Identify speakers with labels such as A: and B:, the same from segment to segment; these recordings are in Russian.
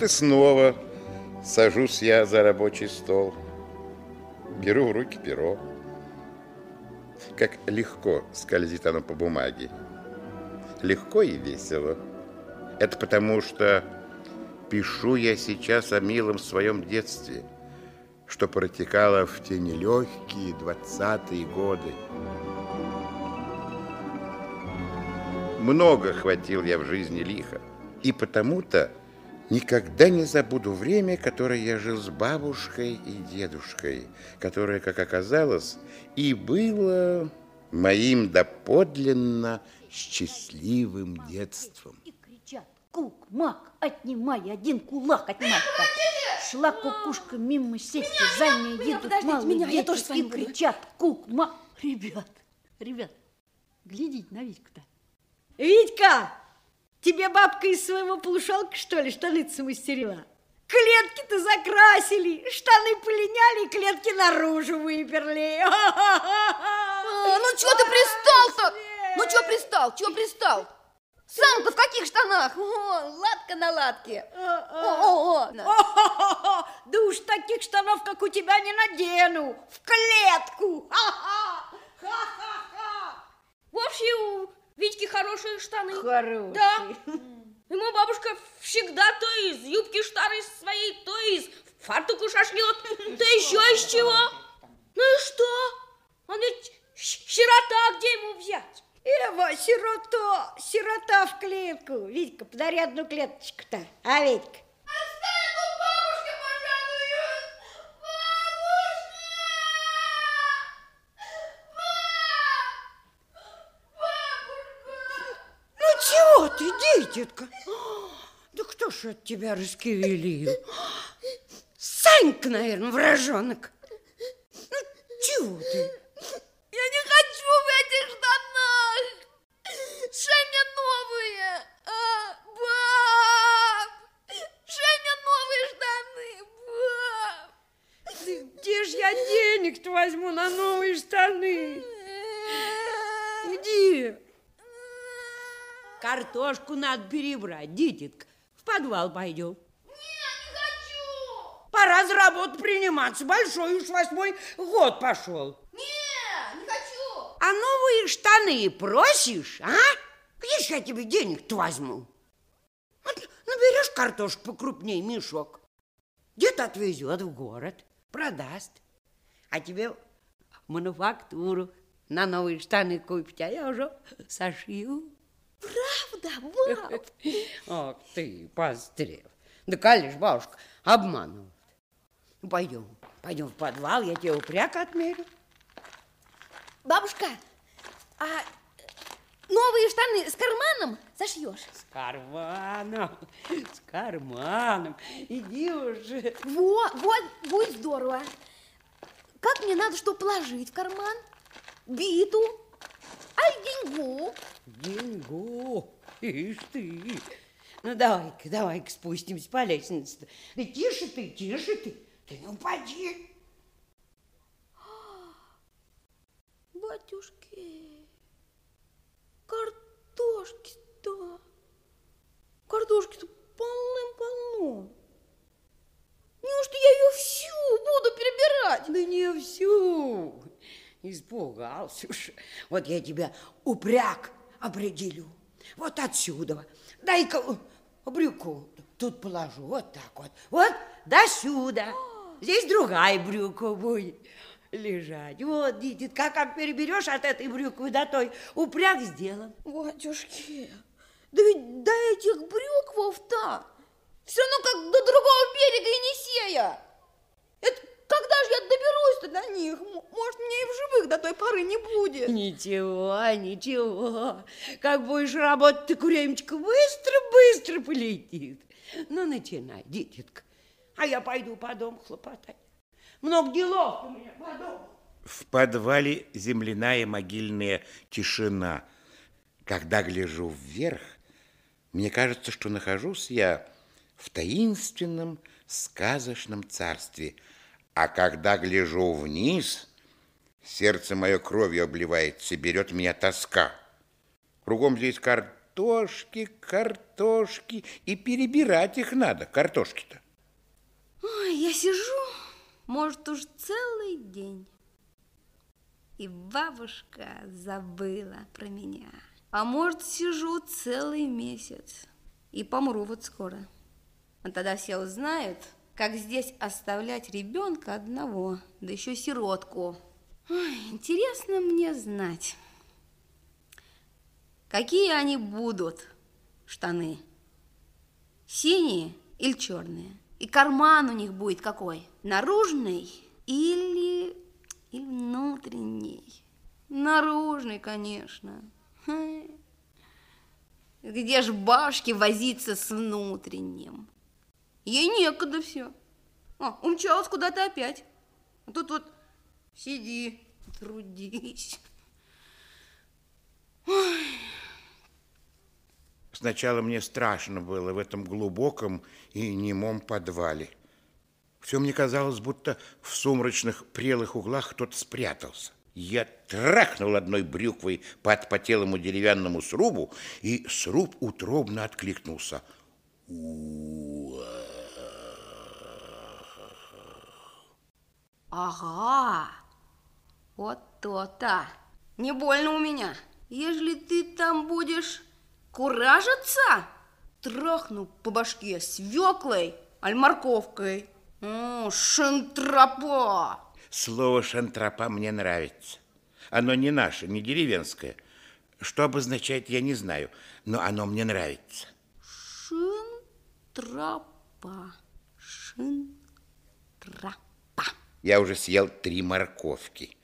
A: Вот и снова сажусь я за рабочий стол. Беру в руки перо. Как легко скользит оно по бумаге. Легко и весело. Это потому, что пишу я сейчас о милом своем детстве, что протекало в те нелегкие двадцатые годы. Много хватил я в жизни лиха, и потому-то Никогда не забуду время, которое я жил с бабушкой и дедушкой, которое, как оказалось, и было моим доподлинно счастливым детством.
B: И кричат, кук, мак, отнимай, один кулак отнимай. Шла кукушка мимо сети, за ней едут малые
C: меня, я
B: дети
C: тоже с вами
B: и кричат, кук, мак. Ребят, ребят, глядите на Витьку-то. Витька, тебе бабка из своего полушалка, что ли, штаны-то мастерила? Клетки-то закрасили, штаны полиняли, клетки наружу выперли.
C: А, ну чего ты пристал-то? Ну чего пристал? Чего пристал? Сам-то в каких штанах? О, латка на латке. О, о, о.
B: О-хо-хо-хо! Да уж таких штанов, как у тебя, не надену. В клетку. Ха-ха! Ха-ха-ха!
D: Витьки хорошие штаны.
B: Хороший.
D: Да. Ему бабушка всегда то из юбки старой своей, то из фартуку шашнет, то еще из чего. Ну и что? Он ведь сирота, где ему взять?
B: Эва, сирота, сирота в клетку. Витька, подари одну клеточку-то. А, Витька?
E: Ты, дитятка? Да кто ж от тебя раскивелил? Санька, наверное, вражонок. Ну чего ты?
C: Я не хочу в этих штанах. Шей мне новые. А, баб. Шей мне новые штаны, баб.
E: Где ж я денег-то возьму на новые штаны? Где? Картошку надо перебрать, дитятка. В подвал пойдем.
C: Не хочу.
E: Пора за работу приниматься. Большой уж восьмой год пошел.
C: Не, не хочу.
E: А новые штаны просишь, а? Где ж я тебе денег-то возьму? Вот наберешь картошку покрупнее, мешок. Где-то отвезет в город, продаст. А тебе мануфактуру на новые штаны купить, а я уже сошью.
C: Правда, баб.
E: Ах ты, пострел. Да, колешь, бабушка, обманывают. Ну, пойдем, пойдем в подвал, я тебе упряг отмерю.
C: Бабушка, а новые штаны с карманом зашьешь?
E: С карманом, с карманом. Иди уже.
C: Вот, вот, будет здорово. Как мне надо что положить в карман? Биту? Ай, деньгу?
E: Деньгу. Ишь ты. Ну, давай-ка, давай-ка спустимся по лестнице. Да тише ты, тише ты. Ты не упади.
C: Батюшки, картошки-то, картошки-то полным-полно. Неужто я ее всю буду перебирать?
E: Да не все, Испугался уж. Вот я тебя упряг определю. Вот отсюда. Дай-ка брюку тут положу. Вот так вот. Вот до сюда. Здесь другая брюка будет лежать. Вот, дитит, как переберешь от этой брюквы до той, упряг сделан.
C: Батюшки, да ведь до этих брюквов-то все равно как до другого берега Енисея. Когда же я доберусь-то до них? Может, меня и в живых до той поры не будет.
E: Ничего, ничего. Как будешь работать, ты, куремечка, быстро-быстро полетит. Ну, начинай, дитятка. А я пойду по дому хлопотать. Много делов у меня по дому.
A: В подвале земляная могильная тишина. Когда гляжу вверх, мне кажется, что нахожусь я в таинственном сказочном царстве. А когда гляжу вниз, сердце мое кровью обливается, берет меня тоска. Кругом здесь картошки, картошки, и перебирать их надо, картошки-то.
C: Ой, я сижу, может, уж целый день. И бабушка забыла про меня. А может, сижу целый месяц и помру вот скоро. А тогда все узнают, как здесь оставлять ребенка одного, да еще сиротку. Ой, интересно мне знать, какие они будут штаны, синие или черные, и карман у них будет какой, наружный или, или внутренний. Наружный, конечно. Где ж башки возиться с внутренним? Ей некогда все. А, умчалась куда-то опять. А тут вот сиди, трудись.
A: Ой. Сначала мне страшно было в этом глубоком и немом подвале. Все мне казалось, будто в сумрачных прелых углах кто-то спрятался. Я трахнул одной брюквой по отпотелому деревянному срубу, и сруб утробно откликнулся.
C: Ага, вот то-то. Не больно у меня. Ежели ты там будешь куражиться, трахну по башке свеклой, аль морковкой. О, шантропа!
A: Слово «шантропа» мне нравится. Оно не наше, не деревенское. Что обозначает, я не знаю, но оно мне нравится.
C: Шантропа. Шантропа.
A: Я уже съел три морковки.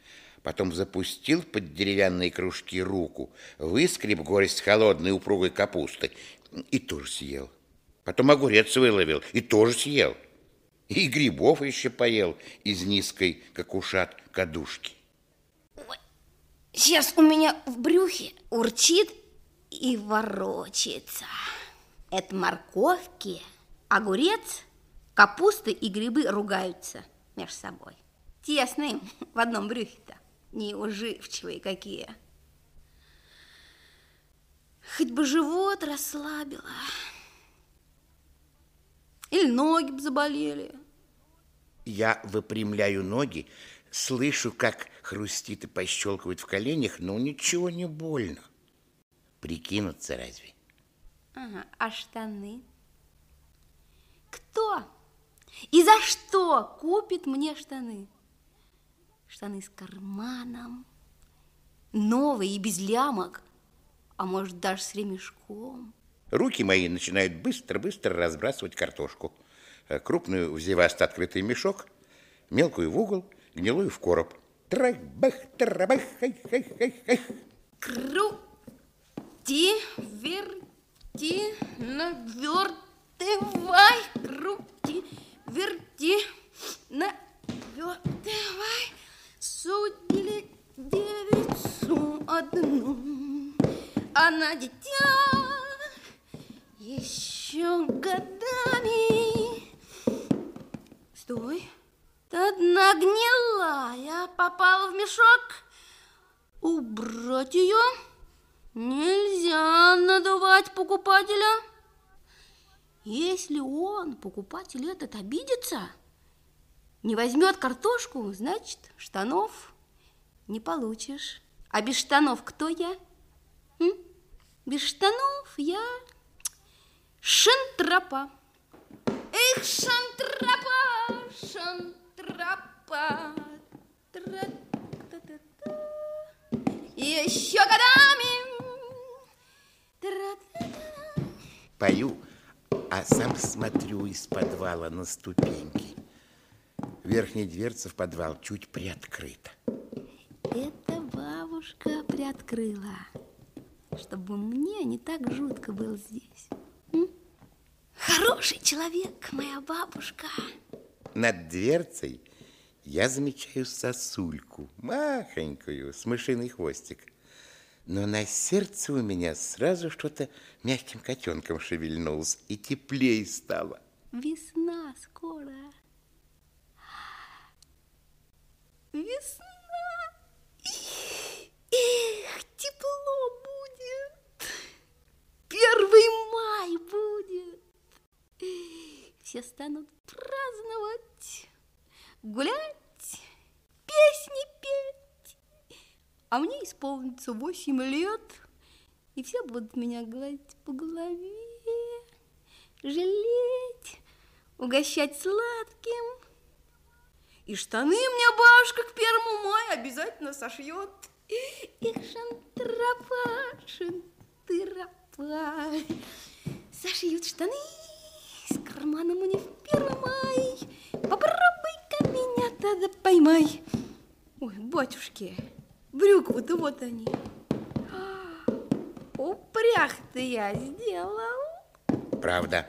A: Потом запустил под деревянные кружки руку, выскреб горесть холодной упругой капусты и тоже съел. Потом огурец выловил и тоже съел. И грибов еще поел из низкой, как ушат, кадушки.
C: Сейчас у меня в брюхе урчит и ворочается. Это морковки, огурец, капуста и грибы ругаются между собой. Тесно в одном брюхе-то, неуживчивые какие. Хоть бы живот расслабила. Или ноги бы заболели.
A: Я выпрямляю ноги, слышу, как хрустит и пощелкивает в коленях, но ничего не больно. Прикинуться разве?
C: Ага, а штаны? Кто? И за что купит мне штаны? Штаны с карманом, новые и без лямок, а может даже с ремешком.
A: Руки мои начинают быстро-быстро разбрасывать картошку. Э, крупную в открытый мешок, мелкую в угол, гнилую в короб. Трабах, трабах, хай, хай, хай, хай.
C: Крути, верти, навертывай, крути, верти, навертывай. Судили девицу одну, она дитя еще годами. Стой. Одна гнилая попала в мешок. Убрать ее нельзя надувать покупателя. Если он, покупатель этот, обидится, не возьмет картошку, значит, штанов Не получишь. А без штанов кто я? М? Без штанов я шантропа. Эх, шантропа, шантропа. Тра-та-та-та. Еще годами.
A: Пою, а сам смотрю из подвала на ступеньки. Верхняя дверца в подвал чуть приоткрыта.
C: Это бабушка приоткрыла, чтобы мне не так жутко было здесь. М? Хороший человек, моя бабушка.
A: Над дверцей я замечаю сосульку, махонькую, с мышиный хвостик. Но на сердце у меня сразу что-то мягким котенком шевельнулось, и теплей стало.
C: Весна скоро. Весна. Эх, тепло будет. Первый май будет. Все станут праздновать, гулять, А мне исполнится восемь лет, и все будут меня гладить по голове, жалеть, угощать сладким. И штаны мне бабушка к первому мая обязательно сошьет. Их шантропа, шантропа. Сошьют штаны с карманом мне в первый май. Попробуй-ка меня тогда поймай. Ой, батюшки, брюквы-то вот они. А, Упрях-то я сделал.
A: Правда,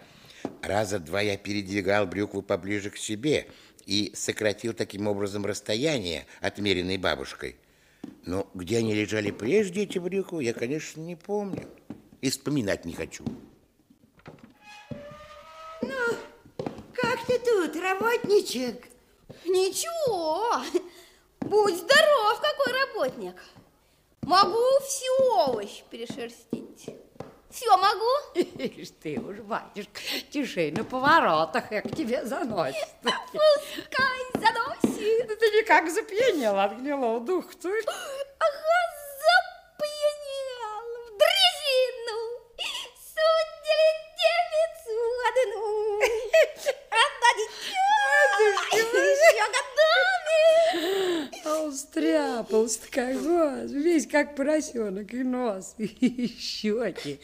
A: раза два я передвигал брюкву поближе к себе и сократил таким образом расстояние, отмеренное бабушкой. Но где они лежали прежде, эти брюквы, я, конечно, не помню. И вспоминать не хочу.
E: Как ты тут, работничек?
C: Ничего, будь здоров, какой работник. Могу все овощ перешерстить. Все могу.
B: Ишь ты уж, батюшка, тишей на поворотах, как тебе заносит.
C: Пускай заносит.
B: Да ты никак запьянел от гнилого духа. Ты...
C: Ага, запьянел в дрезину. Судили девицу одну. Одна еще годами.
B: А он стряпался как вас, весь как поросенок, и нос, и щеки.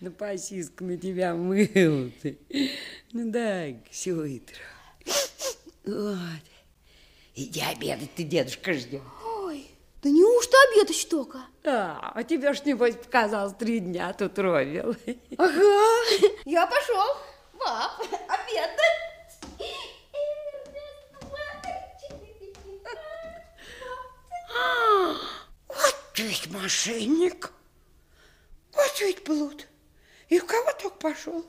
B: На посиску на тебя мыл ты. Ну дай все утро. Вот. Иди обедать, ты дедушка ждет.
C: Ой, да неужто обедать только?
B: А, а тебе ж, небось, показалось, три дня тут ровил.
C: Ага, я пошел. Баб, обедать.
E: Вот ведь мошенник. Вот ведь блуд. И в кого только пошел?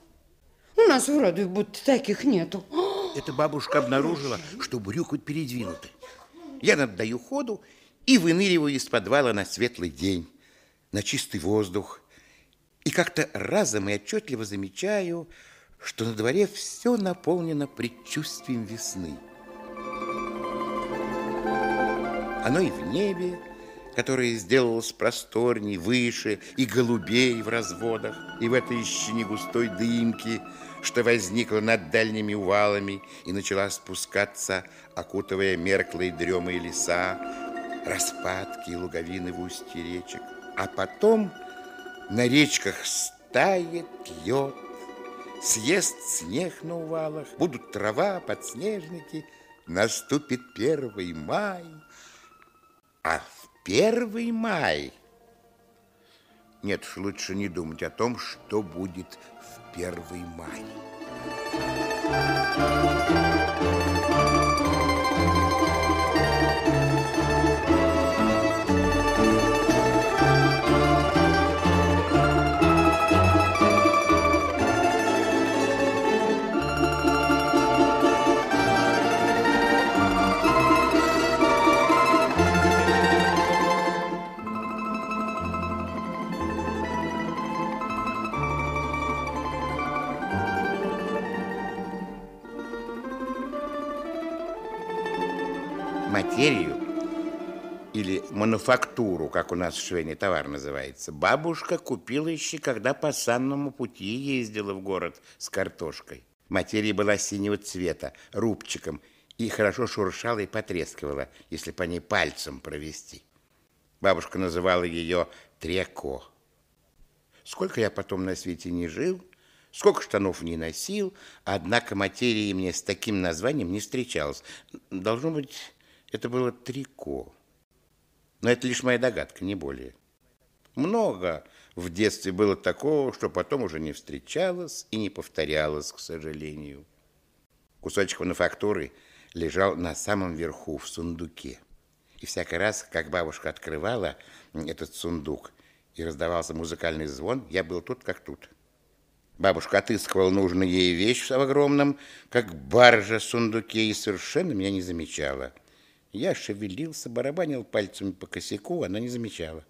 E: У нас вроде будто таких нету.
A: Эта бабушка обнаружила, что брюквы передвинуты. Я наддаю ходу и выныриваю из подвала на светлый день, на чистый воздух. И как-то разом и отчетливо замечаю, что на дворе все наполнено предчувствием весны. Оно и в небе, которое сделалось просторней, выше и голубей в разводах, и в этой еще не густой дымке, что возникла над дальними увалами и начала спускаться, окутывая мерклые дремые леса, распадки и луговины в устье речек. А потом на речках стает лед, съест снег на увалах, будут трава, подснежники, наступит первый май. А в первый май... Нет лучше не думать о том, что будет в первый май. Материю или мануфактуру, как у нас швейный товар называется, бабушка купила еще, когда по санному пути ездила в город с картошкой. Материя была синего цвета, рубчиком, и хорошо шуршала и потрескивала, если по ней пальцем провести. Бабушка называла ее треко. Сколько я потом на свете не жил, сколько штанов не носил, однако материи мне с таким названием не встречалось. Должно быть, это было трико. Но это лишь моя догадка, не более. Много в детстве было такого, что потом уже не встречалось и не повторялось, к сожалению. Кусочек мануфактуры лежал на самом верху в сундуке. И всякий раз, как бабушка открывала этот сундук и раздавался музыкальный звон, я был тут как тут. Бабушка отыскивала нужную ей вещь в огромном, как баржа, сундуке и совершенно меня не замечала. Я шевелился, барабанил пальцами по косяку, она не замечала.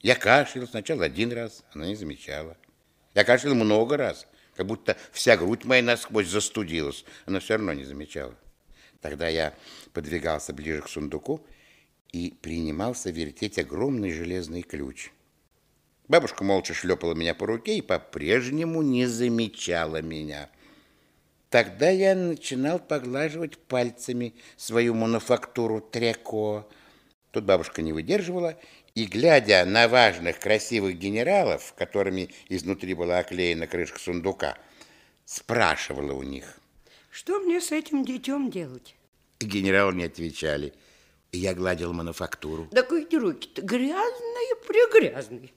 A: Я кашлял сначала один раз, она не замечала. Я кашлял много раз, как будто вся грудь моя насквозь застудилась, она все равно не замечала. Тогда я подвигался ближе к сундуку и принимался вертеть огромный железный ключ. Бабушка молча шлепала меня по руке и по-прежнему не замечала меня. Тогда я начинал поглаживать пальцами свою мануфактуру треко. Тут бабушка не выдерживала и, глядя на важных, красивых генералов, которыми изнутри была оклеена крышка сундука, спрашивала у них.
E: Что мне с этим детем делать?
A: И генералы не отвечали. И я гладил мануфактуру.
E: Да эти руки-то грязные-прегрязные.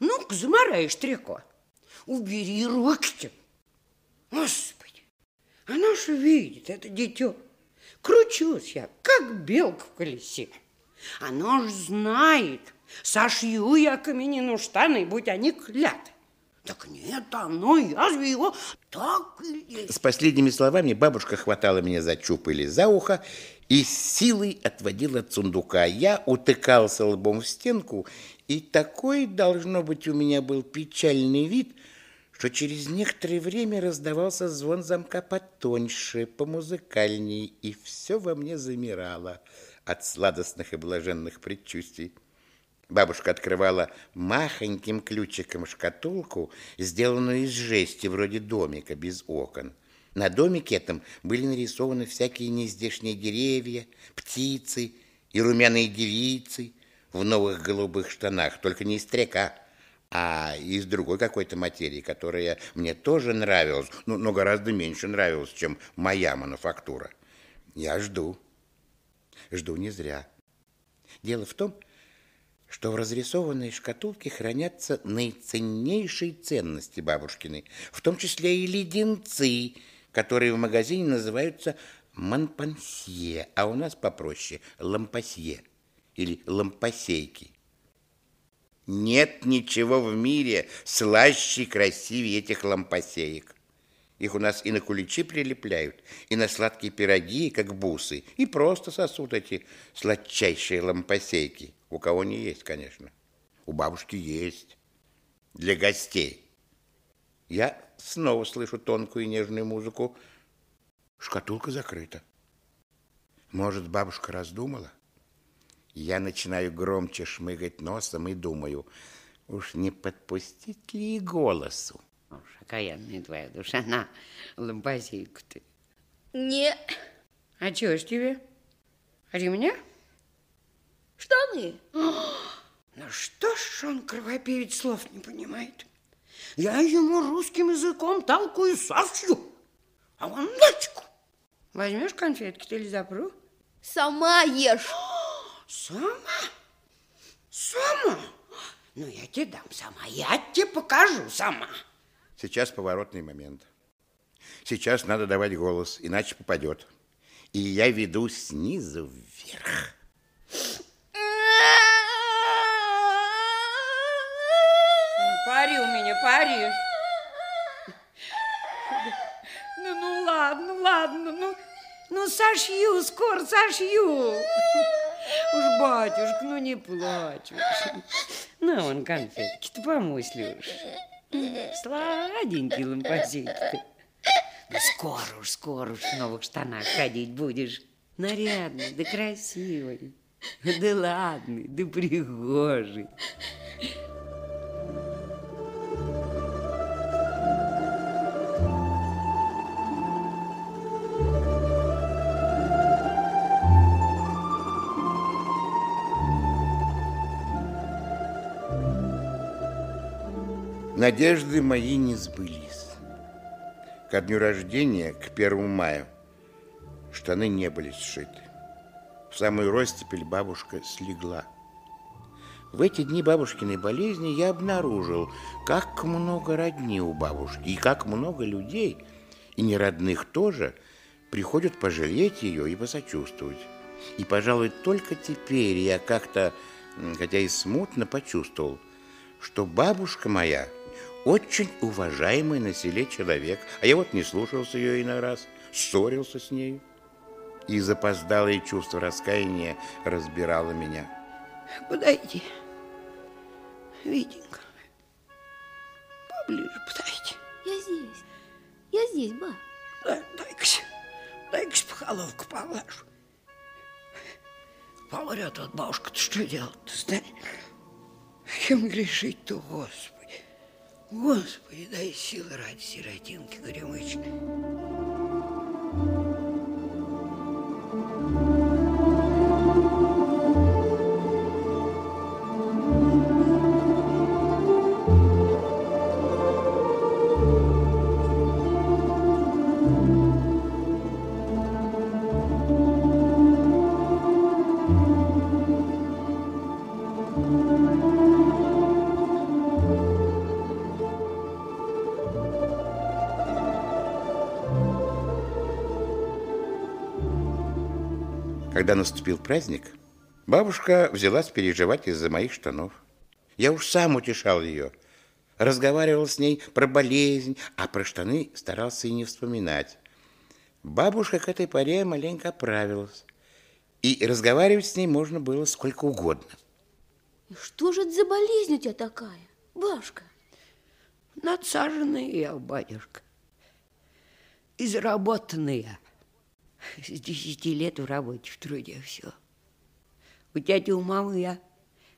E: Ну-ка, замараешь треко. Убери руки-то. Господи. Она же видит, это дитё. Кручусь я, как белка в колесе. Оно ж знает, сошью я каменину штаны, будь они кляты. Так нет, оно, я же его так и...
A: С последними словами бабушка хватала меня за чуб или за ухо и силой отводила от сундука. Я утыкался лбом в стенку, и такой, должно быть, у меня был печальный вид – что через некоторое время раздавался звон замка потоньше, помузыкальней, и все во мне замирало от сладостных и блаженных предчувствий. Бабушка открывала махоньким ключиком шкатулку, сделанную из жести, вроде домика, без окон. На домике этом были нарисованы всякие нездешние деревья, птицы и румяные девицы в новых голубых штанах, только не из трека, а из другой какой-то материи, которая мне тоже нравилась, ну, но гораздо меньше нравилась, чем моя мануфактура. Я жду. Жду не зря. Дело в том, что в разрисованной шкатулке хранятся наиценнейшие ценности бабушкины, в том числе и леденцы, которые в магазине называются манпансье, а у нас попроще лампасье или лампасейки. Нет ничего в мире слаще и красивее этих лампасеек. Их у нас и на куличи прилепляют, и на сладкие пироги, как бусы, и просто сосут эти сладчайшие лампасейки. У кого не есть, конечно. У бабушки есть. Для гостей. Я снова слышу тонкую и нежную музыку. Шкатулка закрыта. Может, бабушка раздумала? Я начинаю громче шмыгать носом и думаю, уж не подпустить ли и голосу?
E: Уж окаянная твоя душа, на, лампасейку ты.
D: Не.
E: А чего ж тебе? А меня?
D: Штаны.
E: Ну что ж он, кровопевец, слов не понимает? Я ему русским языком толкую совсю, а он дочку. Возьмешь конфетки ты или запру?
D: Сама ешь.
E: Сама? Сама? Ну, я тебе дам сама, я тебе покажу сама.
A: Сейчас поворотный момент. Сейчас надо давать голос, иначе попадет. И я веду снизу вверх.
E: Пари у меня, пари. Ну, ну, ладно, ладно, ну, ну, сошью, скоро сошью. Уж, батюшка, ну не плачь. На, вон конфетки-то помысли уж. Сладенький лампасейки-то. Ну, скоро уж, скоро уж в новых штанах ходить будешь. Нарядный, да красивый. Да ладно, да пригожий.
A: Надежды мои не сбылись. Ко дню рождения, к первому мая, штаны не были сшиты. В самую ростепель бабушка слегла. В эти дни бабушкиной болезни я обнаружил, как много родни у бабушки, и как много людей, и неродных тоже, приходят пожалеть ее и посочувствовать. И, пожалуй, только теперь я как-то, хотя и смутно, почувствовал, что бабушка моя очень уважаемый на селе человек, а я вот не слушался ее иной раз, ссорился с нею. И запоздалое чувство раскаяния разбирало меня.
E: Подойди, Витенька, поближе подойди.
C: Я здесь. Я здесь, ба.
E: Дай, дай-ка, дай-ка похоловку поглажу. Помрет от бабушка-то что делать-то, знаешь? Кем грешить-то, Господи? Господи, дай силы ради сиротинки горемычной.
A: Когда наступил праздник, бабушка взялась переживать из-за моих штанов. Я уж сам утешал ее, разговаривал с ней про болезнь, а про штаны старался и не вспоминать. Бабушка к этой поре маленько оправилась, и разговаривать с ней можно было сколько угодно.
C: И что же это за болезнь у тебя такая, бабушка?
E: Надсаженная я, батюшка. Изработанная. С десяти лет в работе, в труде все. У тети у мамы я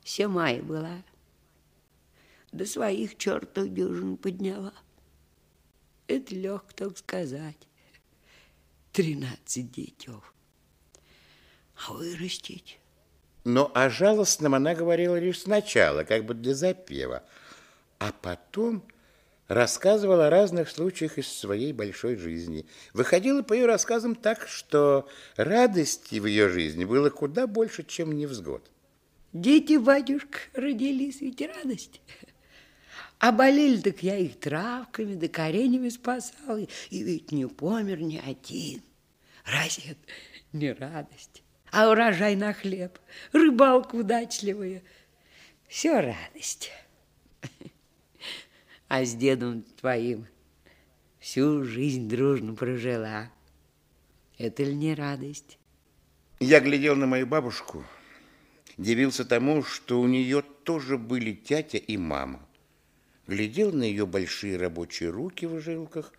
E: все мая была. До своих чертов дюжин подняла. Это легко так сказать. Тринадцать детев. А вырастить?
A: Но о жалостном она говорила лишь сначала, как бы для запева, а потом рассказывала о разных случаях из своей большой жизни. Выходила по ее рассказам так, что радости в ее жизни было куда больше, чем невзгод.
E: Дети, батюшка, родились, ведь радость. А болели, так я их травками да коренями спасал, и ведь не помер ни один. Разве это не радость? А урожай на хлеб, рыбалка удачливая, все радость а с дедом твоим всю жизнь дружно прожила. Это ли не радость?
A: Я глядел на мою бабушку, дивился тому, что у нее тоже были тятя и мама. Глядел на ее большие рабочие руки в жилках,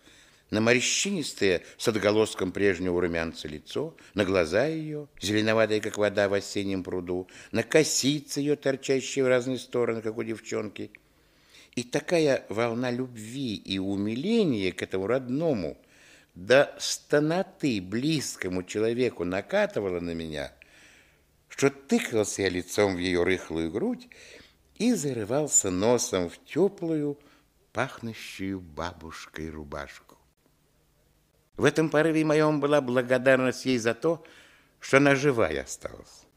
A: на морщинистое с отголоском прежнего румянца лицо, на глаза ее, зеленоватые, как вода в осеннем пруду, на косицы ее, торчащие в разные стороны, как у девчонки – и такая волна любви и умиления к этому родному, до стоноты близкому человеку накатывала на меня, что тыкался я лицом в ее рыхлую грудь и зарывался носом в теплую, пахнущую бабушкой рубашку. В этом порыве моем была благодарность ей за то, что она живая осталась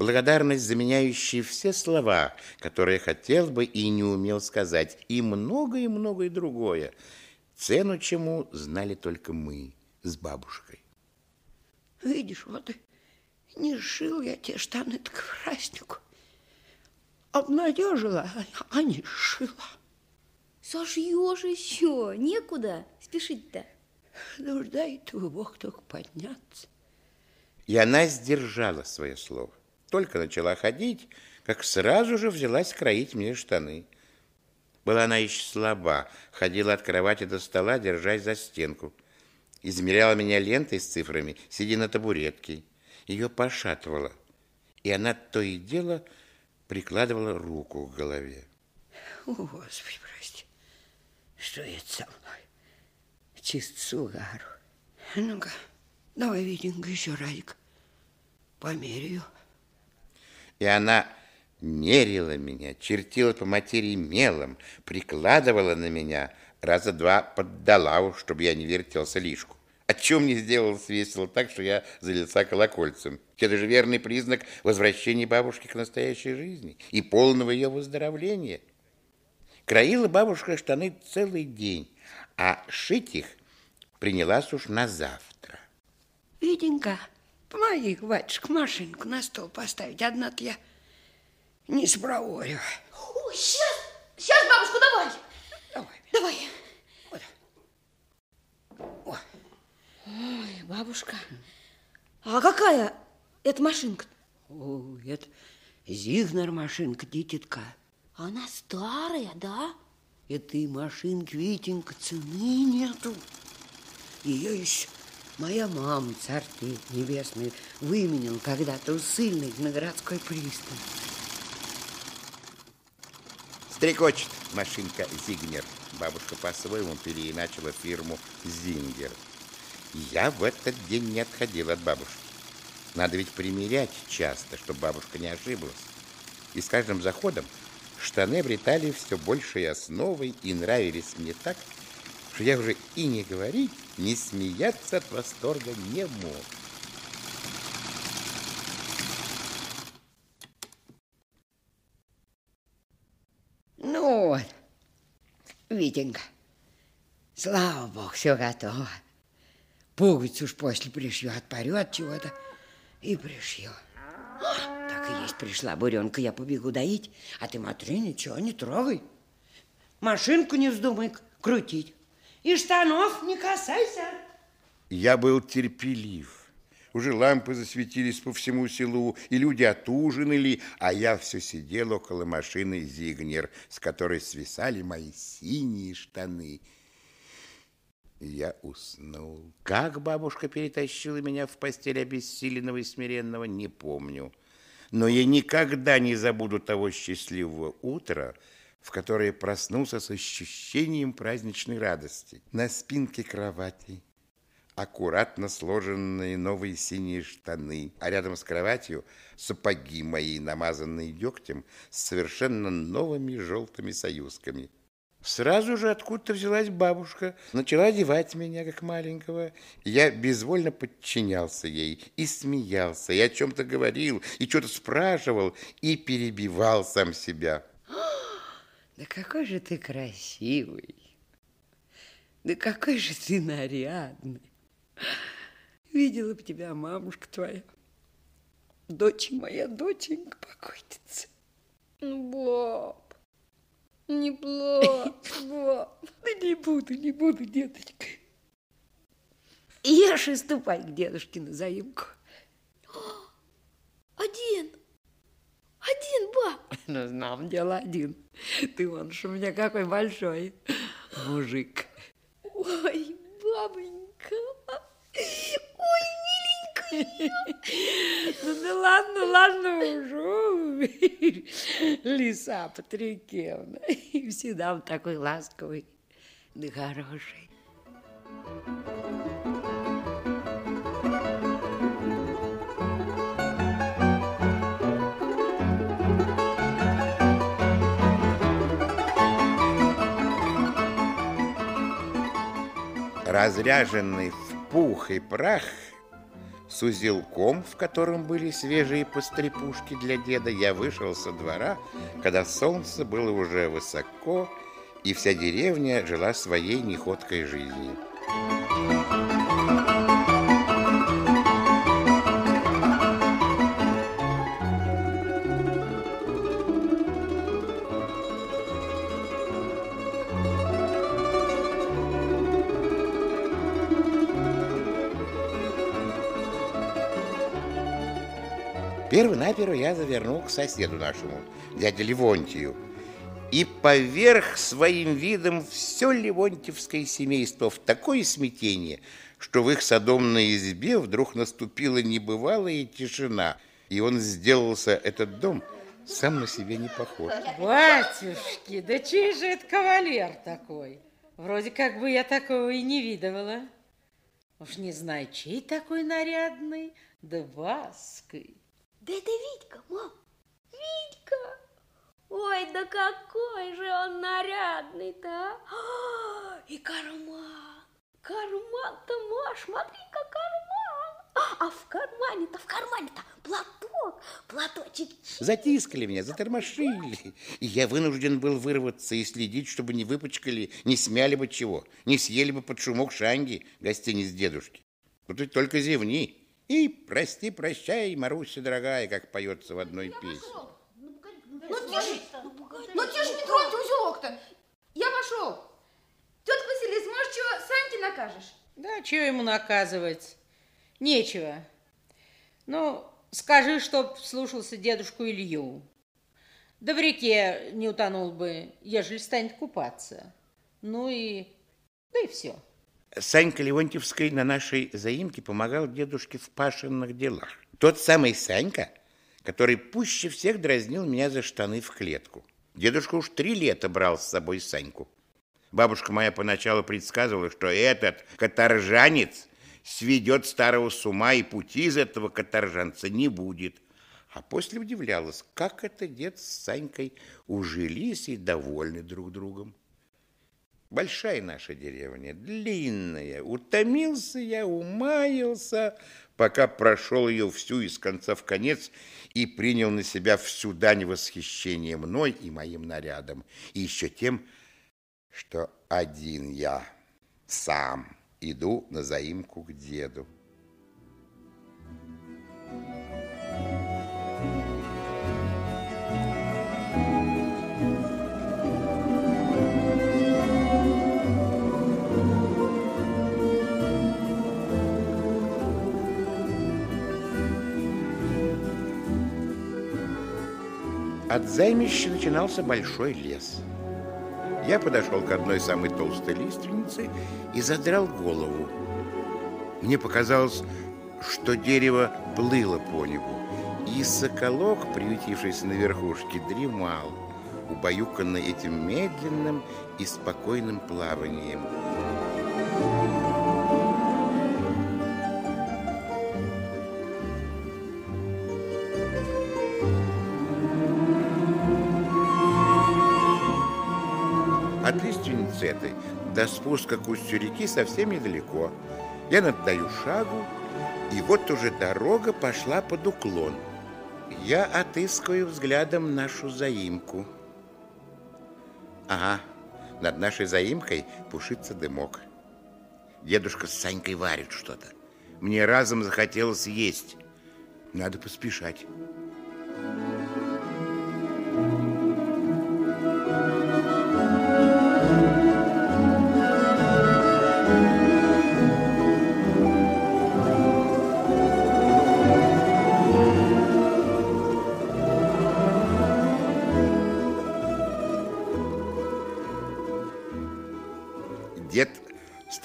A: благодарность, заменяющая все слова, которые хотел бы и не умел сказать, и многое, многое другое, цену чему знали только мы с бабушкой.
E: Видишь, вот не шил я те штаны к празднику. Обнадежила, а не шила.
C: Сошьешь еще, некуда спешить-то.
E: Нуждает Бог только подняться.
A: И она сдержала свое слово. Только начала ходить, как сразу же взялась кроить мне штаны. Была она еще слаба, ходила от кровати до стола, держась за стенку. Измеряла меня лентой с цифрами, сидя на табуретке. Ее пошатывало. И она то и дело прикладывала руку к голове.
E: О, Господи, прости, что это со мной? Чист с угару. Ну-ка, давай, Витенька, еще разик. Померяю.
A: И она мерила меня, чертила по материи мелом, прикладывала на меня, раза два поддала чтобы я не вертелся лишку. Отчем мне сделалось весело так, что я залился колокольцем. Это же верный признак возвращения бабушки к настоящей жизни и полного ее выздоровления. Краила бабушка штаны целый день, а шить их принялась уж на завтра.
E: Витенька, помоги, батюшка, машинку на стол поставить. Одна-то я не спроворю.
D: Ой, сейчас, сейчас, бабушка, давай.
E: Давай.
D: Давай.
E: Вот. О,
D: Ой, бабушка, а какая это машинка?
E: о, это Зигнер машинка, дитятка.
D: Она старая, да?
E: Этой машинки, Витенька, цены нету. Ее еще моя мама, царь небесный, выменил когда-то у ссыльных на городской пристань.
A: Стрекочет машинка Зигнер. Бабушка по-своему переиначила фирму Зингер. Я в этот день не отходил от бабушки. Надо ведь примерять часто, чтобы бабушка не ошиблась. И с каждым заходом штаны обретали все большей основой и нравились мне так, что я уже и не говорить, не смеяться от восторга не мог.
E: Ну вот, Витенька, слава богу, все готово. Пуговицу уж после пришью, отпорет чего-то и пришью. Так и есть, пришла буренка, я побегу доить, а ты, смотри, ничего не трогай. Машинку не вздумай крутить. И штанов не касайся.
A: Я был терпелив. Уже лампы засветились по всему селу, и люди отужинали, а я все сидел около машины Зигнер, с которой свисали мои синие штаны. Я уснул. Как бабушка перетащила меня в постель обессиленного и смиренного, не помню. Но я никогда не забуду того счастливого утра, в которое проснулся с ощущением праздничной радости. На спинке кровати аккуратно сложенные новые синие штаны, а рядом с кроватью сапоги мои, намазанные дегтем, с совершенно новыми желтыми союзками. Сразу же откуда-то взялась бабушка, начала одевать меня, как маленького. Я безвольно подчинялся ей и смеялся, и о чем-то говорил, и что-то спрашивал, и перебивал сам себя.
E: Да какой же ты красивый. Да какой же ты нарядный. Видела бы тебя мамушка твоя. Дочь моя, доченька покойница.
D: Ну, баб, не плачь, баб.
E: Да не буду, не буду, деточка. Ешь и ступай к дедушке на заимку.
D: Один, один, баб.
E: Ну, знам дело один. Ты вон ж у меня какой большой мужик.
D: Ой, бабонька, ой, миленькая.
E: Ну да ладно, ладно уже. Лиса Патрикевна. И всегда он такой ласковый да хороший.
A: Разряженный в пух и прах, с узелком, в котором были свежие пострепушки для деда, я вышел со двора, когда солнце было уже высоко, и вся деревня жила своей неходкой жизнью. Первонаперво я завернул к соседу нашему, дяде Левонтию, и поверх своим видом все Левонтьевское семейство в такое смятение, что в их садомной избе вдруг наступила небывалая тишина, И он сделался, этот дом, сам на себе не похож.
B: Батюшки, да чей же это кавалер такой? Вроде как бы я такого и не видывала. Уж не знаю, чей такой нарядный, да ваской.
C: Да это Витька, мам, Витька. Ой, да какой же он нарядный-то, а? И карман, карман-то, Маш, смотри-ка, карман. А в кармане-то, в кармане-то платок, платочек.
A: Затискали меня, затормошили. И я вынужден был вырваться и следить, чтобы не выпачкали, не смяли бы чего, не съели бы под шумок шанги гостиниц дедушки. Вот ведь только зевни. И прости, прощай, Маруся дорогая, как поется в одной песне.
C: Ну, тише, ну, тише, не троньте узелок-то. Я пошел. Тетка Василис, может, чего Саньке накажешь?
B: Да, чего ему наказывать? Нечего. Ну, скажи, чтоб слушался дедушку Илью. Да в реке не утонул бы, ежели станет купаться. Ну и... да и все.
A: Санька Леонтьевской на нашей заимке помогал дедушке в пашенных делах. Тот самый Санька, который пуще всех дразнил меня за штаны в клетку. Дедушка уж три лета брал с собой Саньку. Бабушка моя поначалу предсказывала, что этот каторжанец сведет старого с ума, и пути из этого каторжанца не будет. А после удивлялась, как это дед с Санькой ужились и довольны друг другом. Большая наша деревня, длинная. Утомился я, умаялся, пока прошел ее всю из конца в конец и принял на себя всю дань восхищения мной и моим нарядом. И еще тем, что один я сам иду на заимку к деду. От займища начинался большой лес. Я подошел к одной самой толстой лиственнице и задрал голову. Мне показалось, что дерево плыло по небу, и соколок, приютившийся на верхушке, дремал, убаюканный этим медленным и спокойным плаванием. От этой до спуска к устью реки совсем недалеко. Я наддаю шагу, и вот уже дорога пошла под уклон. Я отыскиваю взглядом нашу заимку. Ага, над нашей заимкой пушится дымок. Дедушка с Санькой варит что-то. Мне разом захотелось есть. Надо поспешать.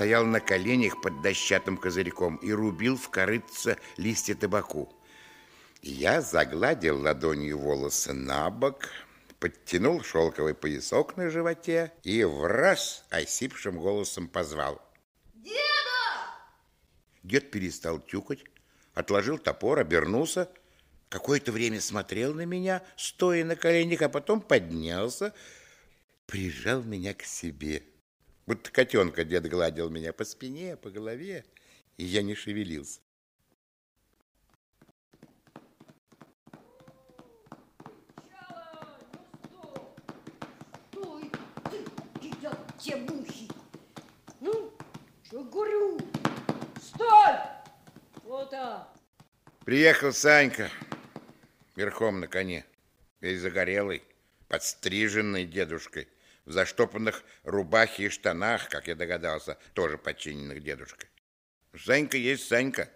A: Стоял на коленях под дощатым козырьком и рубил в корыце листья табаку. Я загладил ладонью волосы на бок, подтянул шелковый поясок на животе и в раз осипшим голосом позвал.
C: Деда!
A: Дед перестал тюкать, отложил топор, обернулся, какое-то время смотрел на меня, стоя на коленях, а потом поднялся, прижал меня к себе. Будто котенка дед гладил меня по спине, по голове, и я не шевелился.
B: Тебя те мухи. Ну, что говорю? Стой! Вот так.
A: Приехал Санька верхом на коне, весь загорелый, подстриженный дедушкой, в заштопанных рубахе и штанах, как я догадался, тоже подчиненных дедушкой. Санька есть Санька.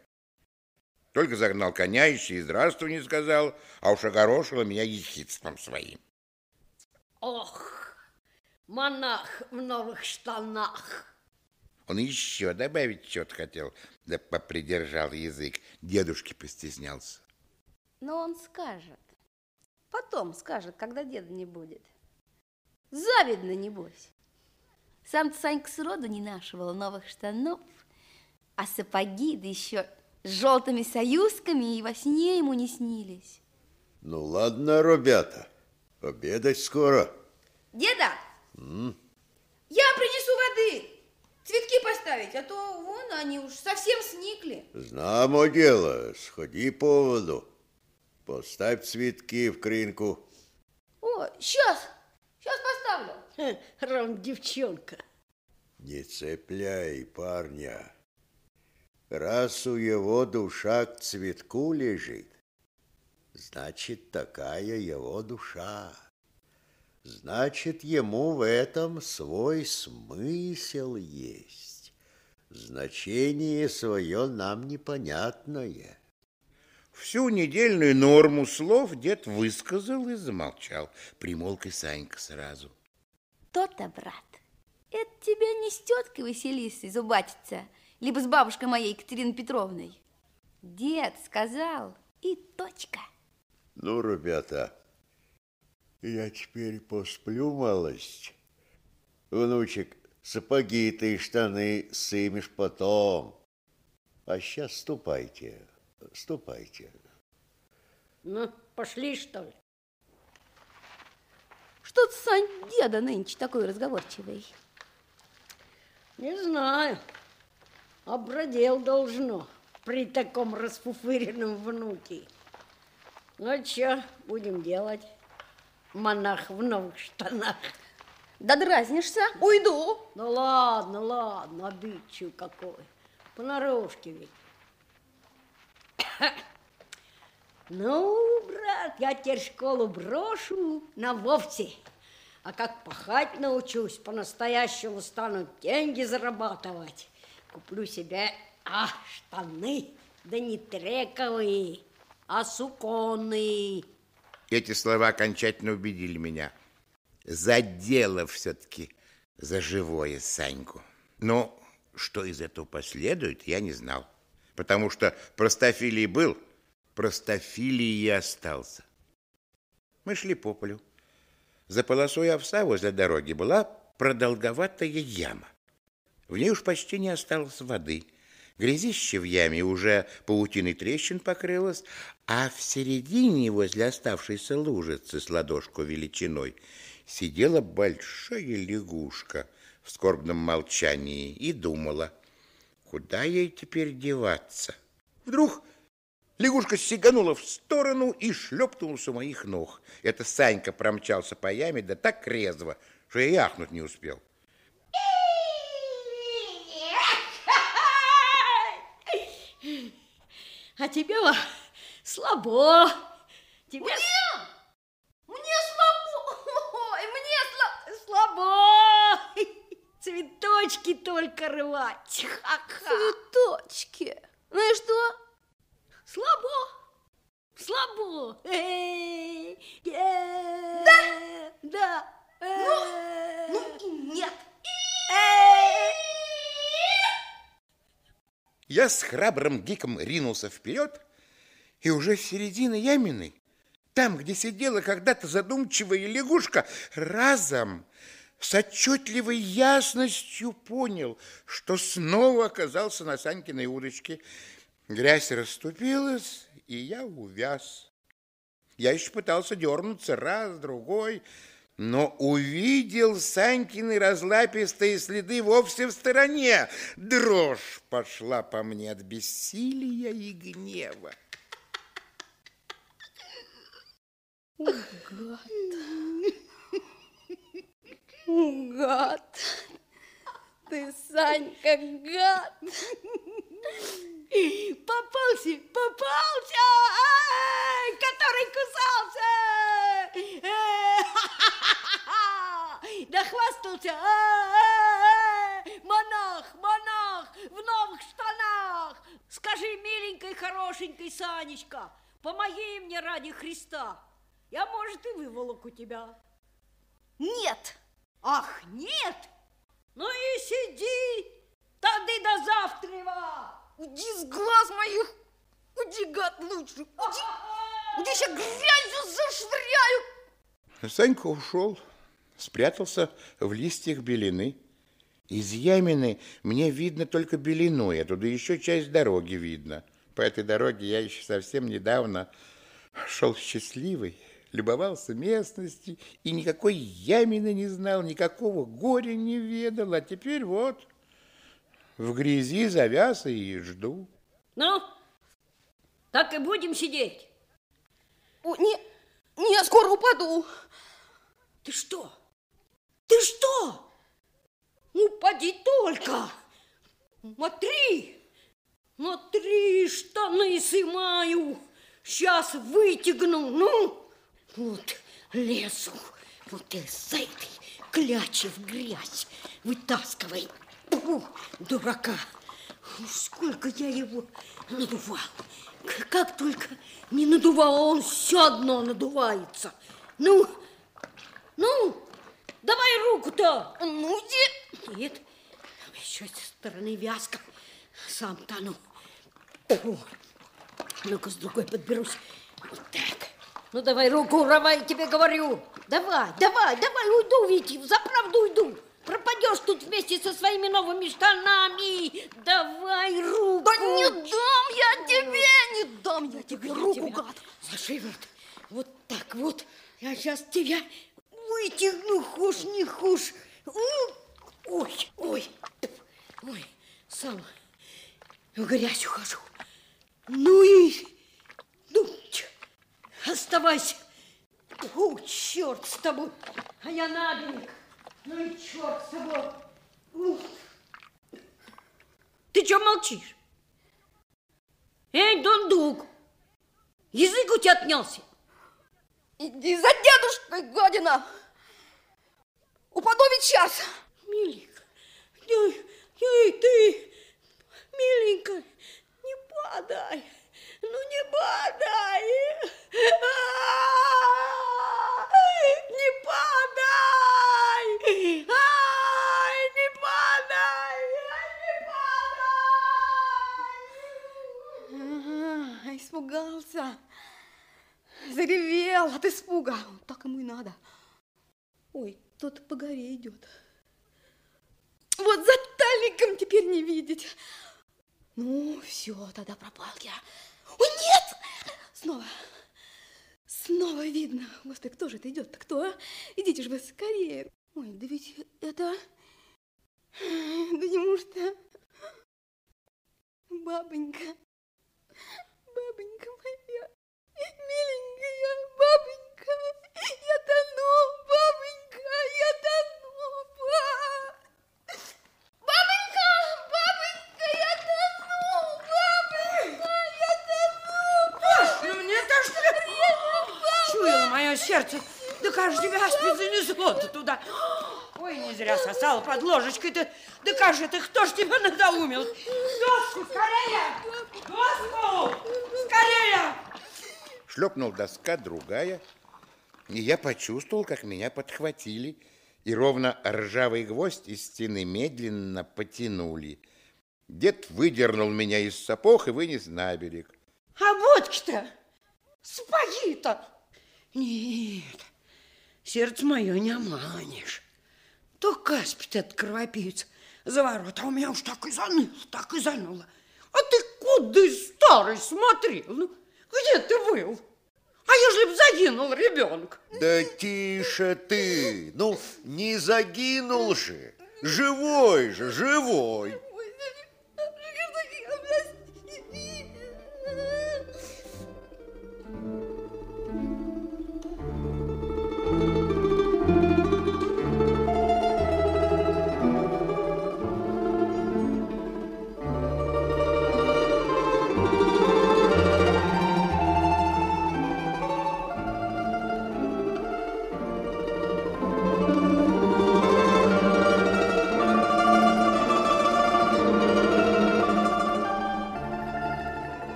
A: Только загнал коня, еще и здравствуй не сказал, а уж огорошила меня ехидством своим.
B: Ох, монах в новых штанах.
A: Он еще добавить что-то хотел, да попридержал язык. Дедушке постеснялся.
C: Но он скажет. Потом скажет, когда деда не будет. Завидно, небось. Сам Санька сроду не нашивал новых штанов, а сапоги, да еще с желтыми союзками и во сне ему не снились.
F: Ну ладно, ребята, обедать скоро.
C: Деда, М? я принесу воды, цветки поставить, а то вон они уж совсем сникли.
F: Знамо дело, сходи по воду, поставь цветки в кринку.
C: О, сейчас, сейчас поставлю.
B: Ром, девчонка.
F: Не цепляй парня. Раз у его душа к цветку лежит, значит, такая его душа. Значит, ему в этом свой смысл есть. Значение свое нам непонятное.
A: Всю недельную норму слов дед высказал и замолчал. Примолк и Санька сразу.
C: То-то, брат, это тебе не с теткой Василисой зубатиться, либо с бабушкой моей Екатериной Петровной. Дед сказал, и точка.
F: Ну, ребята, я теперь посплю малость. Внучек, сапоги ты и штаны сымешь потом. А сейчас ступайте, ступайте.
B: Ну, пошли, что ли?
C: Что ты, Сань, деда нынче такой разговорчивый?
B: Не знаю. Обродел должно при таком расфуфыренном внуке. Ну, что будем делать? Монах в новых штанах.
C: Да дразнишься, уйду.
B: Ну ладно, ладно, обидчив какой. Понарошке ведь. Ну, брат, я теперь школу брошу на вовсе. А как пахать научусь, по-настоящему стану деньги зарабатывать. Куплю себе, а, штаны, да не трековые, а суконные.
A: Эти слова окончательно убедили меня. За дело все-таки, за живое Саньку. Но что из этого последует, я не знал. Потому что простофилий был, простофилий и остался. Мы шли по полю. За полосой овса возле дороги была продолговатая яма. В ней уж почти не осталось воды. Грязище в яме уже паутиной трещин покрылось, а в середине, возле оставшейся лужицы с ладошку величиной, сидела большая лягушка в скорбном молчании и думала, куда ей теперь деваться. Вдруг лягушка сиганула в сторону и шлепнулась у моих ног. Это Санька промчался по яме, да так резво, что я и ахнуть не успел.
B: А тебе слабо. Тебе...
C: Мне? Мне слабо. Ой, мне слабо.
B: Слабо. Цветочки только рвать. Ха-ха.
C: Цветочки. Ну и что?
B: Слабо. Слабо.
C: Да?
B: Да.
C: Ну, ну и нет.
A: Я с храбрым гиком ринулся вперед, и уже в середине ямины, там, где сидела когда-то задумчивая лягушка, разом с отчетливой ясностью понял, что снова оказался на Санькиной удочке. Грязь расступилась, и я увяз. Я еще пытался дернуться раз, другой, но увидел Санькины разлапистые следы вовсе в стороне. Дрожь пошла по мне от бессилия и гнева.
C: Гад. Гад. Ты, Санька, гад.
B: Попался, попался, Ай, который кусался. Да хвастался. Монах, монах, в новых штанах. Скажи, миленькой, хорошенькой Санечка, помоги мне ради Христа. Я, может, и выволоку тебя.
C: Нет.
B: Ах, нет? Ну и сиди, тогда до завтра.
C: Уйди с глаз моих. Уйди, гад, лучше. Уйди. тебе еще грязью зашвыряю.
A: Санька ушел, спрятался в листьях белины. Из ямины мне видно только белину, и оттуда еще часть дороги видно. По этой дороге я еще совсем недавно шел счастливый, любовался местностью и никакой ямины не знал, никакого горя не ведал, а теперь вот в грязи завяз и жду.
B: Ну, так и будем сидеть.
C: О, не, не, я скоро упаду.
B: Ты что? Ты что? Упади только. Смотри, смотри, штаны сымаю. Сейчас вытягну. Ну, вот лезу. Вот из этой клячи в грязь. Вытаскивай. Фу, дурака. Сколько я его надувал. Как только не надувал, он все одно надувается. Ну, ну, давай руку-то.
C: Ну, где?
B: Нет, еще с стороны вязка. Сам тону. Ну-ка, с другой подберусь. Вот так. Ну, давай руку, давай, тебе говорю. Давай, давай, давай, уйду, ведь, за правду уйду. Пропадешь тут вместе со своими новыми штанами. Давай руку.
C: Да не дам я тебе, не дам я тебе руку,
B: тебя
C: гад.
B: За шиворот. Вот так вот. Я сейчас тебя вытягну, хушь не хушь. М, Ой, ой, ой, сам в грязь ухожу. Ну и, ну, чё, оставайся. О, черт с тобой, а я на берег. Ну и черт с тобой. Ух. Ты что молчишь? Эй, дундук, язык у тебя отнялся.
C: Иди за дедушкой, гадина. Упаду ведь сейчас.
B: Миленька, ей, ей, ты, миленькая, не падай, ну не падай, не падай, ай, не падай, ай, не падай.
C: Испугался. Заревел от испуга. Так ему и надо. Ой, кто-то по горе идет. Вот за таликом теперь не видеть. Ну, все, тогда пропал я. Ой, нет! Снова, снова видно. Господи, кто же это идет-то? Кто? а? Идите же вы скорее. Ой, да ведь это... Да неужто... Бабонька, бабонька моя, миленькая бабонька, я тону, бабонька, я тону, ба... Бабонька, бабонька, я тону, бабонька, я тону,
E: Ну, мне тоже чуяло мое сердце. Да же тебя аспид занесло-то туда? Ой, не зря сосала под ложечкой-то. Да как же ты, кто ж тебя надоумил? Доску, скорее! Доску! Скорее!
A: Шлепнул доска другая, и я почувствовал, как меня подхватили, и ровно ржавый гвоздь из стены медленно потянули. Дед выдернул меня из сапог и вынес на берег.
E: А водки-то, сапоги-то. Нет, сердце мое не обманешь. То аспид этот кровопиец за ворота, у меня уж так и заныло, так и заныло. А ты куда, старый, смотрел? Ну, где ты был? А ежели б загинул ребенок?
F: Да тише ты, ну не загинул же, живой же, живой.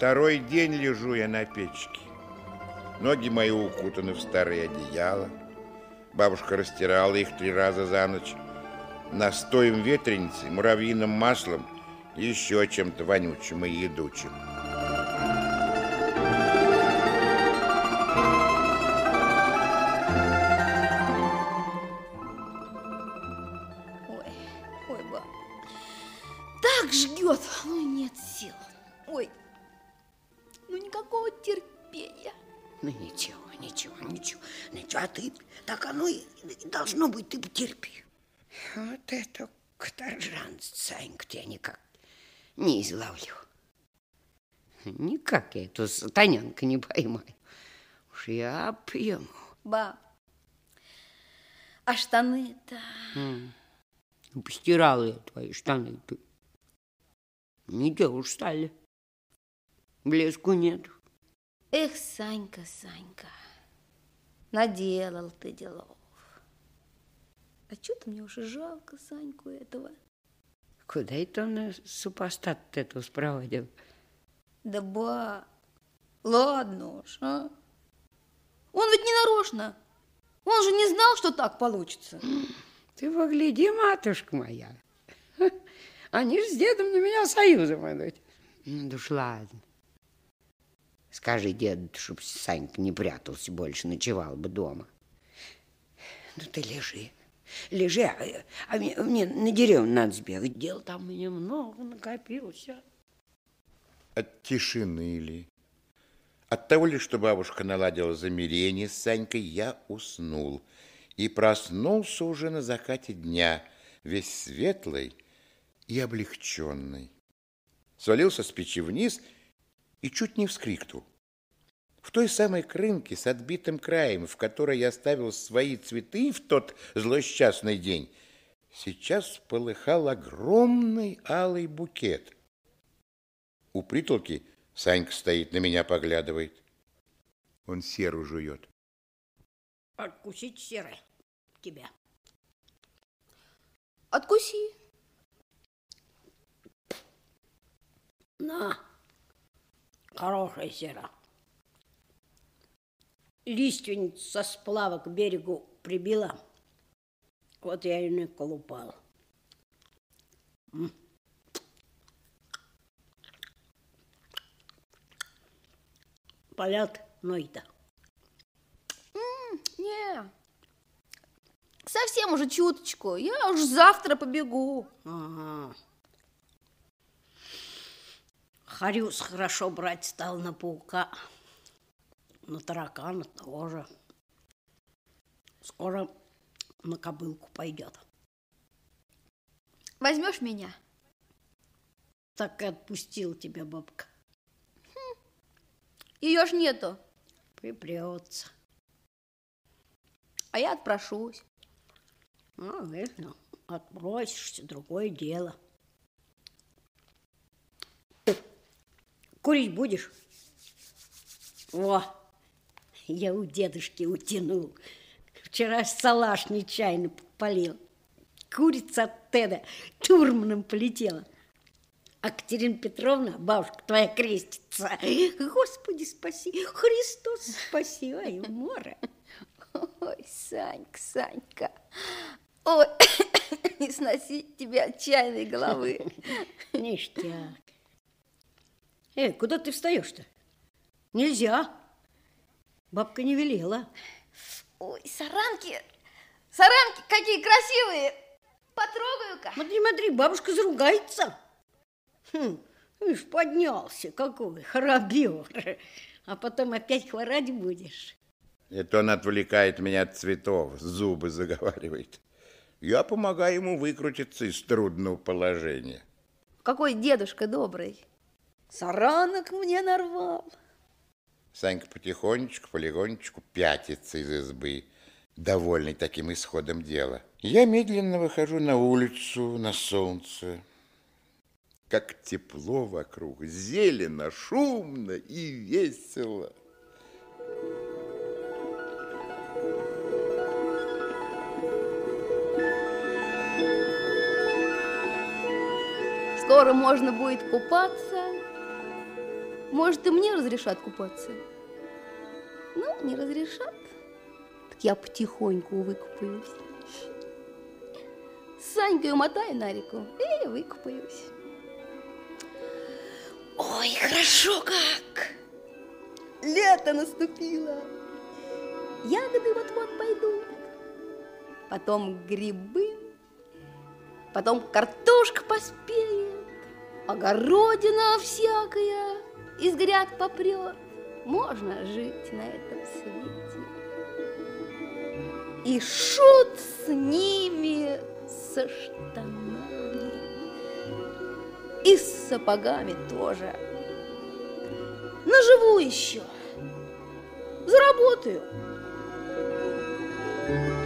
A: Второй день лежу я на печке. Ноги мои укутаны в старые одеяла. Бабушка растирала их три раза за ночь. Настоем ветреницы, муравьиным маслом еще чем-то вонючим и едучим.
E: Должно быть, ты потерпи. Вот это каторжанство, Санька, тебя никак не изловлю. Никак я эту сатаненка не поймаю. Уж я пьему.
C: Баб, а штаны-то...
E: Ну, Постирала я твои штаны. Ты. Не те уж стали. Блеску нет.
C: Эх, Санька, Санька, наделал ты делов. А что-то мне уже жалко Саньку этого.
E: Куда это он супостат эту спроводил?
C: Да ба, ладно уж, а? Он ведь не нарочно. Он же не знал, что так получится.
E: Ты погляди, матушка моя. Они ж с дедом на меня союзом идут. Ну, да уж ладно. Скажи деду, чтоб Санька не прятался больше, ночевал бы дома. Ну ты лежи, лежи, а, а мне, мне на деревню надо сбегать. Дел там мне много накопилось. а.
A: От тишины ли? От того ли, что бабушка наладила замерение с Санькой, я уснул и проснулся уже на закате дня, весь светлый и облегченный. Свалился с печи вниз и чуть не вскрикнул. В той самой крынке с отбитым краем, в которой я оставил свои цветы в тот злосчастный день, сейчас полыхал огромный алый букет. У притолки Санька стоит, на меня поглядывает. Он серу жует.
B: Откусить серое тебя.
C: Откуси.
B: На, хорошая сера. Лиственниц со сплава к берегу прибила. Вот я ее не колупала. М. Полет ной-то.
C: Не, совсем уже чуточку. Я уж завтра побегу.
B: Ага. Харюс хорошо брать стал на паука. На таракана тоже. Скоро на кобылку пойдет.
C: Возьмешь меня?
B: Так и отпустил тебя бабка.
C: Ее ж нету.
B: Припрется.
C: А я отпрошусь.
B: А, верно. Отбросишься, другое дело. Курить будешь? О, я у дедушки утянул. Вчера салаш нечаянно полил. Курица от Теда турманом полетела. А Катерина Петровна, бабушка твоя крестится. Господи, спаси, Христос спаси, ой, умора.
C: Ой, Санька, Санька. Ой, не сносить тебе отчаянной головы.
B: Ништяк. Эй, куда ты встаешь-то? Нельзя. Бабка не велела.
C: Ой, саранки, саранки какие красивые. Потрогаю-ка.
B: Смотри, смотри, бабушка заругается. Хм, ишь, поднялся какой хоробер. А потом опять хворать будешь.
A: Это он отвлекает меня от цветов, зубы заговаривает. Я помогаю ему выкрутиться из трудного положения.
C: Какой дедушка добрый. Саранок мне нарвал.
A: Санька потихонечку, полегонечку пятится из избы, довольный таким исходом дела. Я медленно выхожу на улицу, на солнце. Как тепло вокруг, зелено, шумно и весело.
C: Скоро можно будет купаться. Может, и мне разрешат купаться. Ну, не разрешат. Так я потихоньку выкупаюсь. Санькой умотаю на реку и выкупаюсь. Ой, хорошо как! Лето наступило. Ягоды вот-вот пойдут. Потом грибы. Потом картошка поспеет. огородина всякая из гряд попрет. Можно жить на этом свете. И шут с ними, со штанами. И с сапогами тоже. Наживу еще. Заработаю. Thank you.